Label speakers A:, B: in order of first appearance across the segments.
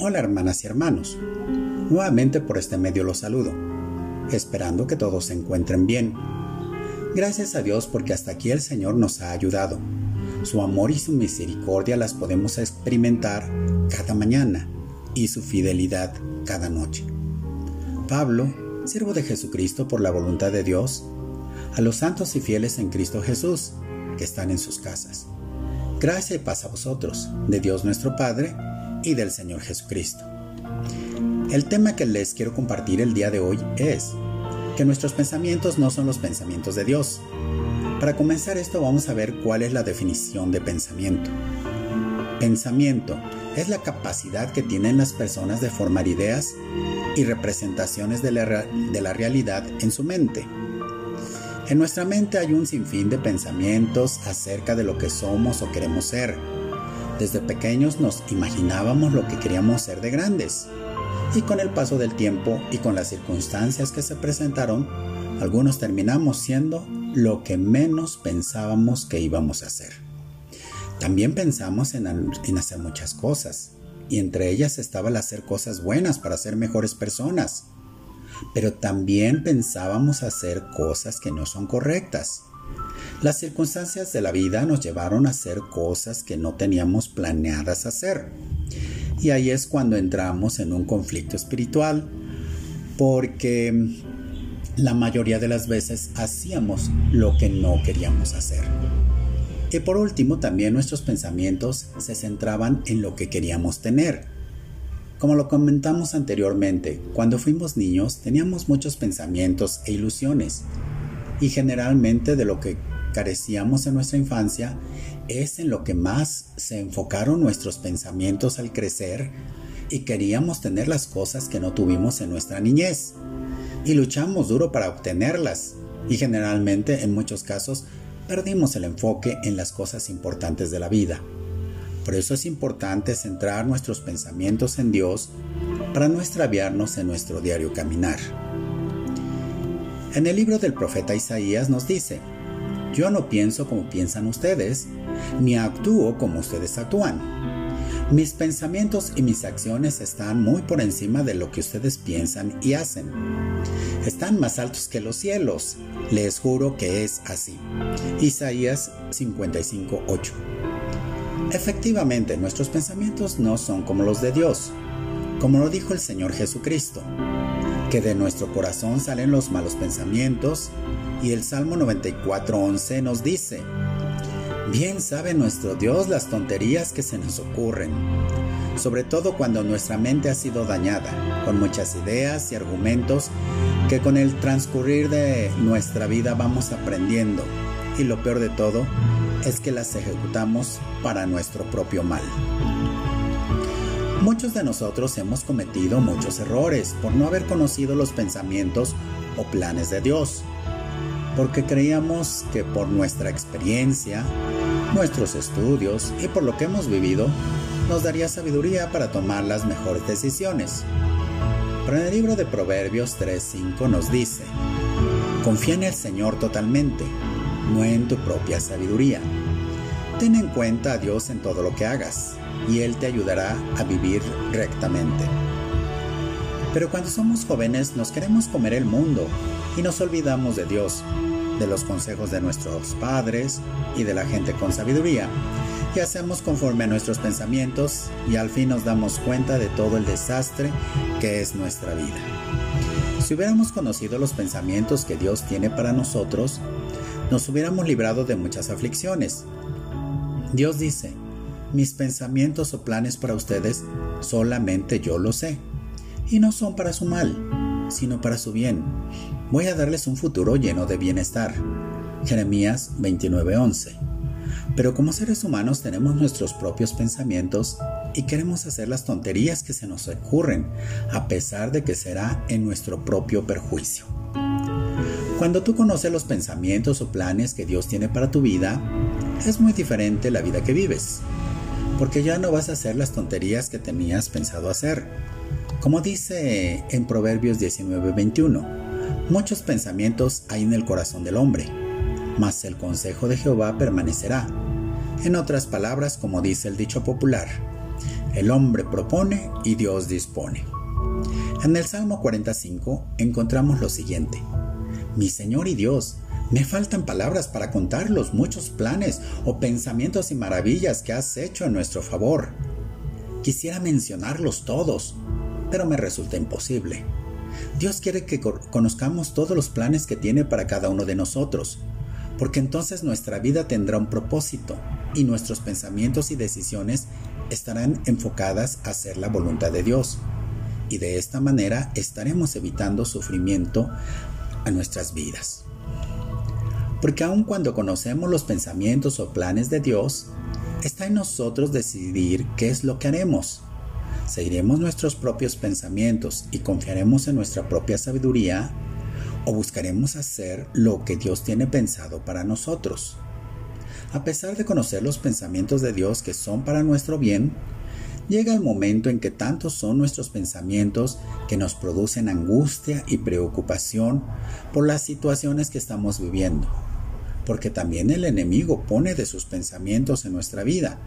A: Hola hermanas y hermanos, nuevamente por este medio los saludo, esperando que todos se encuentren bien. Gracias a Dios porque hasta aquí el Señor nos ha ayudado. Su amor y su misericordia las podemos experimentar cada mañana y su fidelidad cada noche. Pablo, siervo de Jesucristo por la voluntad de Dios, a los santos y fieles en Cristo Jesús que están en sus casas. Gracia y paz a vosotros, de Dios nuestro Padre y del Señor Jesucristo. El tema que les quiero compartir el día de hoy es que nuestros pensamientos no son los pensamientos de Dios. Para comenzar esto vamos a ver cuál es la definición de pensamiento. Pensamiento es la capacidad que tienen las personas de formar ideas y representaciones de la, de la realidad en su mente. En nuestra mente hay un sinfín de pensamientos acerca de lo que somos o queremos ser. Desde pequeños nos imaginábamos lo que queríamos ser de grandes. Y con el paso del tiempo y con las circunstancias que se presentaron, algunos terminamos siendo lo que menos pensábamos que íbamos a hacer. También pensamos en, en hacer muchas cosas, y entre ellas estaba el hacer cosas buenas para ser mejores personas pero también pensábamos hacer cosas que no son correctas. Las circunstancias de la vida nos llevaron a hacer cosas que no teníamos planeadas hacer. Y ahí es cuando entramos en un conflicto espiritual, porque la mayoría de las veces hacíamos lo que no queríamos hacer. Y por último, también nuestros pensamientos se centraban en lo que queríamos tener como lo comentamos anteriormente, cuando fuimos niños teníamos muchos pensamientos e ilusiones y generalmente de lo que carecíamos en nuestra infancia es en lo que más se enfocaron nuestros pensamientos al crecer y queríamos tener las cosas que no tuvimos en nuestra niñez y luchamos duro para obtenerlas y generalmente en muchos casos perdimos el enfoque en las cosas importantes de la vida. Por eso es importante centrar nuestros pensamientos en Dios para no extraviarnos en nuestro diario caminar. En el libro del profeta Isaías nos dice, yo no pienso como piensan ustedes, ni actúo como ustedes actúan. Mis pensamientos y mis acciones están muy por encima de lo que ustedes piensan y hacen. Están más altos que los cielos. Les juro que es así. Isaías 55:8 Efectivamente, nuestros pensamientos no son como los de Dios, como lo dijo el Señor Jesucristo, que de nuestro corazón salen los malos pensamientos, y el Salmo 94.11 nos dice, Bien sabe nuestro Dios las tonterías que se nos ocurren, sobre todo cuando nuestra mente ha sido dañada, con muchas ideas y argumentos que con el transcurrir de nuestra vida vamos aprendiendo, y lo peor de todo, es que las ejecutamos para nuestro propio mal. Muchos de nosotros hemos cometido muchos errores por no haber conocido los pensamientos o planes de Dios, porque creíamos que por nuestra experiencia, nuestros estudios y por lo que hemos vivido, nos daría sabiduría para tomar las mejores decisiones. Pero en el libro de Proverbios 3.5 nos dice, confía en el Señor totalmente no en tu propia sabiduría. Ten en cuenta a Dios en todo lo que hagas, y Él te ayudará a vivir rectamente. Pero cuando somos jóvenes nos queremos comer el mundo y nos olvidamos de Dios, de los consejos de nuestros padres y de la gente con sabiduría, y hacemos conforme a nuestros pensamientos y al fin nos damos cuenta de todo el desastre que es nuestra vida. Si hubiéramos conocido los pensamientos que Dios tiene para nosotros, nos hubiéramos librado de muchas aflicciones. Dios dice, mis pensamientos o planes para ustedes solamente yo lo sé, y no son para su mal, sino para su bien. Voy a darles un futuro lleno de bienestar. Jeremías 29:11. Pero como seres humanos tenemos nuestros propios pensamientos y queremos hacer las tonterías que se nos ocurren, a pesar de que será en nuestro propio perjuicio. Cuando tú conoces los pensamientos o planes que Dios tiene para tu vida, es muy diferente la vida que vives, porque ya no vas a hacer las tonterías que tenías pensado hacer. Como dice en Proverbios 19:21, muchos pensamientos hay en el corazón del hombre, mas el consejo de Jehová permanecerá. En otras palabras, como dice el dicho popular, El hombre propone y Dios dispone. En el Salmo 45 encontramos lo siguiente. Mi Señor y Dios, me faltan palabras para contar los muchos planes o pensamientos y maravillas que has hecho en nuestro favor. Quisiera mencionarlos todos, pero me resulta imposible. Dios quiere que conozcamos todos los planes que tiene para cada uno de nosotros, porque entonces nuestra vida tendrá un propósito y nuestros pensamientos y decisiones estarán enfocadas a hacer la voluntad de Dios. Y de esta manera estaremos evitando sufrimiento a nuestras vidas. Porque aun cuando conocemos los pensamientos o planes de Dios, está en nosotros decidir qué es lo que haremos. ¿Seguiremos nuestros propios pensamientos y confiaremos en nuestra propia sabiduría? ¿O buscaremos hacer lo que Dios tiene pensado para nosotros? A pesar de conocer los pensamientos de Dios que son para nuestro bien, llega el momento en que tantos son nuestros pensamientos que nos producen angustia y preocupación por las situaciones que estamos viviendo porque también el enemigo pone de sus pensamientos en nuestra vida,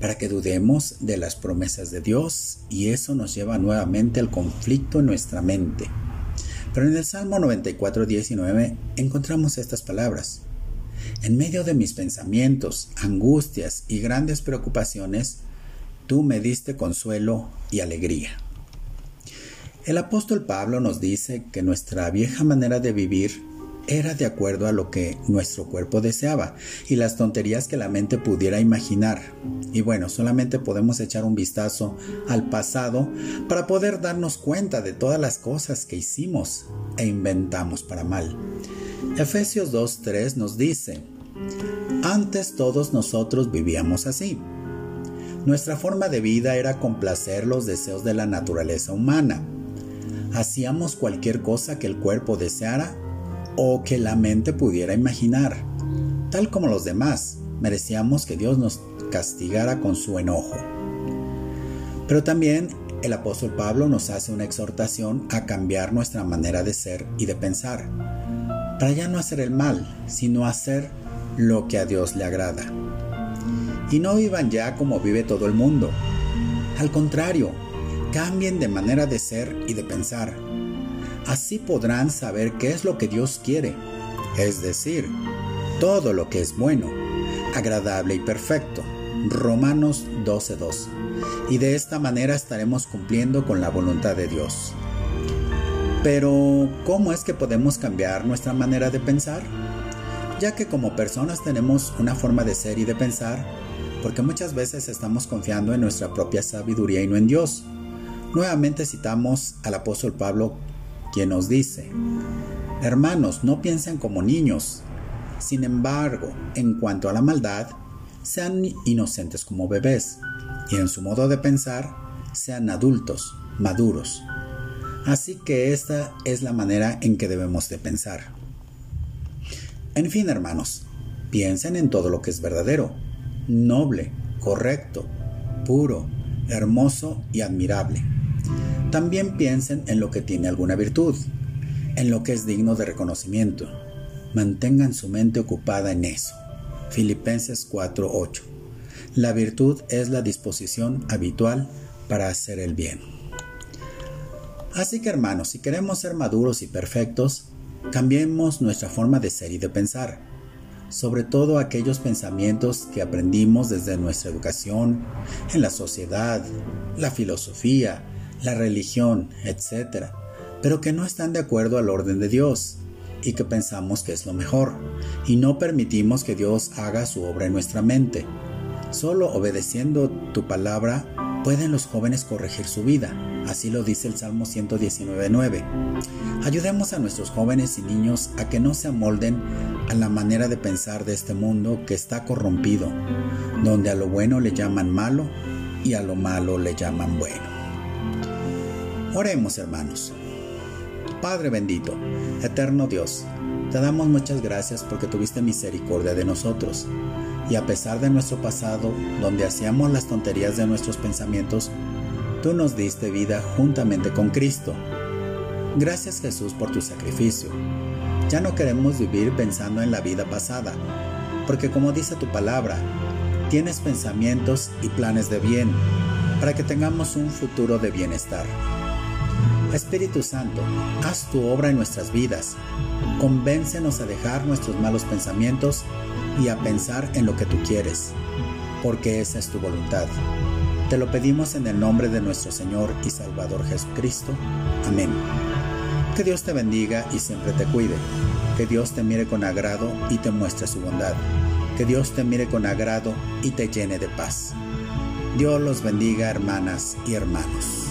A: para que dudemos de las promesas de Dios y eso nos lleva nuevamente al conflicto en nuestra mente. Pero en el Salmo 94, 19 encontramos estas palabras. En medio de mis pensamientos, angustias y grandes preocupaciones, tú me diste consuelo y alegría. El apóstol Pablo nos dice que nuestra vieja manera de vivir era de acuerdo a lo que nuestro cuerpo deseaba y las tonterías que la mente pudiera imaginar. Y bueno, solamente podemos echar un vistazo al pasado para poder darnos cuenta de todas las cosas que hicimos e inventamos para mal. Efesios 2.3 nos dice, antes todos nosotros vivíamos así. Nuestra forma de vida era complacer los deseos de la naturaleza humana. Hacíamos cualquier cosa que el cuerpo deseara o que la mente pudiera imaginar. Tal como los demás, merecíamos que Dios nos castigara con su enojo. Pero también el apóstol Pablo nos hace una exhortación a cambiar nuestra manera de ser y de pensar, para ya no hacer el mal, sino hacer lo que a Dios le agrada. Y no vivan ya como vive todo el mundo. Al contrario, cambien de manera de ser y de pensar Así podrán saber qué es lo que Dios quiere, es decir, todo lo que es bueno, agradable y perfecto. Romanos 12:2. Y de esta manera estaremos cumpliendo con la voluntad de Dios. Pero, ¿cómo es que podemos cambiar nuestra manera de pensar? Ya que como personas tenemos una forma de ser y de pensar, porque muchas veces estamos confiando en nuestra propia sabiduría y no en Dios. Nuevamente citamos al apóstol Pablo quien nos dice, hermanos, no piensen como niños. Sin embargo, en cuanto a la maldad, sean inocentes como bebés y en su modo de pensar, sean adultos, maduros. Así que esta es la manera en que debemos de pensar. En fin, hermanos, piensen en todo lo que es verdadero, noble, correcto, puro, hermoso y admirable también piensen en lo que tiene alguna virtud, en lo que es digno de reconocimiento. Mantengan su mente ocupada en eso. Filipenses 4:8. La virtud es la disposición habitual para hacer el bien. Así que hermanos, si queremos ser maduros y perfectos, cambiemos nuestra forma de ser y de pensar, sobre todo aquellos pensamientos que aprendimos desde nuestra educación, en la sociedad, la filosofía, la religión, etc., pero que no están de acuerdo al orden de Dios y que pensamos que es lo mejor, y no permitimos que Dios haga su obra en nuestra mente. Solo obedeciendo tu palabra pueden los jóvenes corregir su vida, así lo dice el Salmo 119.9. Ayudemos a nuestros jóvenes y niños a que no se amolden a la manera de pensar de este mundo que está corrompido, donde a lo bueno le llaman malo y a lo malo le llaman bueno. Oremos hermanos. Padre bendito, eterno Dios, te damos muchas gracias porque tuviste misericordia de nosotros. Y a pesar de nuestro pasado, donde hacíamos las tonterías de nuestros pensamientos, tú nos diste vida juntamente con Cristo. Gracias Jesús por tu sacrificio. Ya no queremos vivir pensando en la vida pasada, porque como dice tu palabra, tienes pensamientos y planes de bien para que tengamos un futuro de bienestar. Espíritu Santo, haz tu obra en nuestras vidas. Convéncenos a dejar nuestros malos pensamientos y a pensar en lo que tú quieres, porque esa es tu voluntad. Te lo pedimos en el nombre de nuestro Señor y Salvador Jesucristo. Amén. Que Dios te bendiga y siempre te cuide. Que Dios te mire con agrado y te muestre su bondad. Que Dios te mire con agrado y te llene de paz. Dios los bendiga hermanas y hermanos.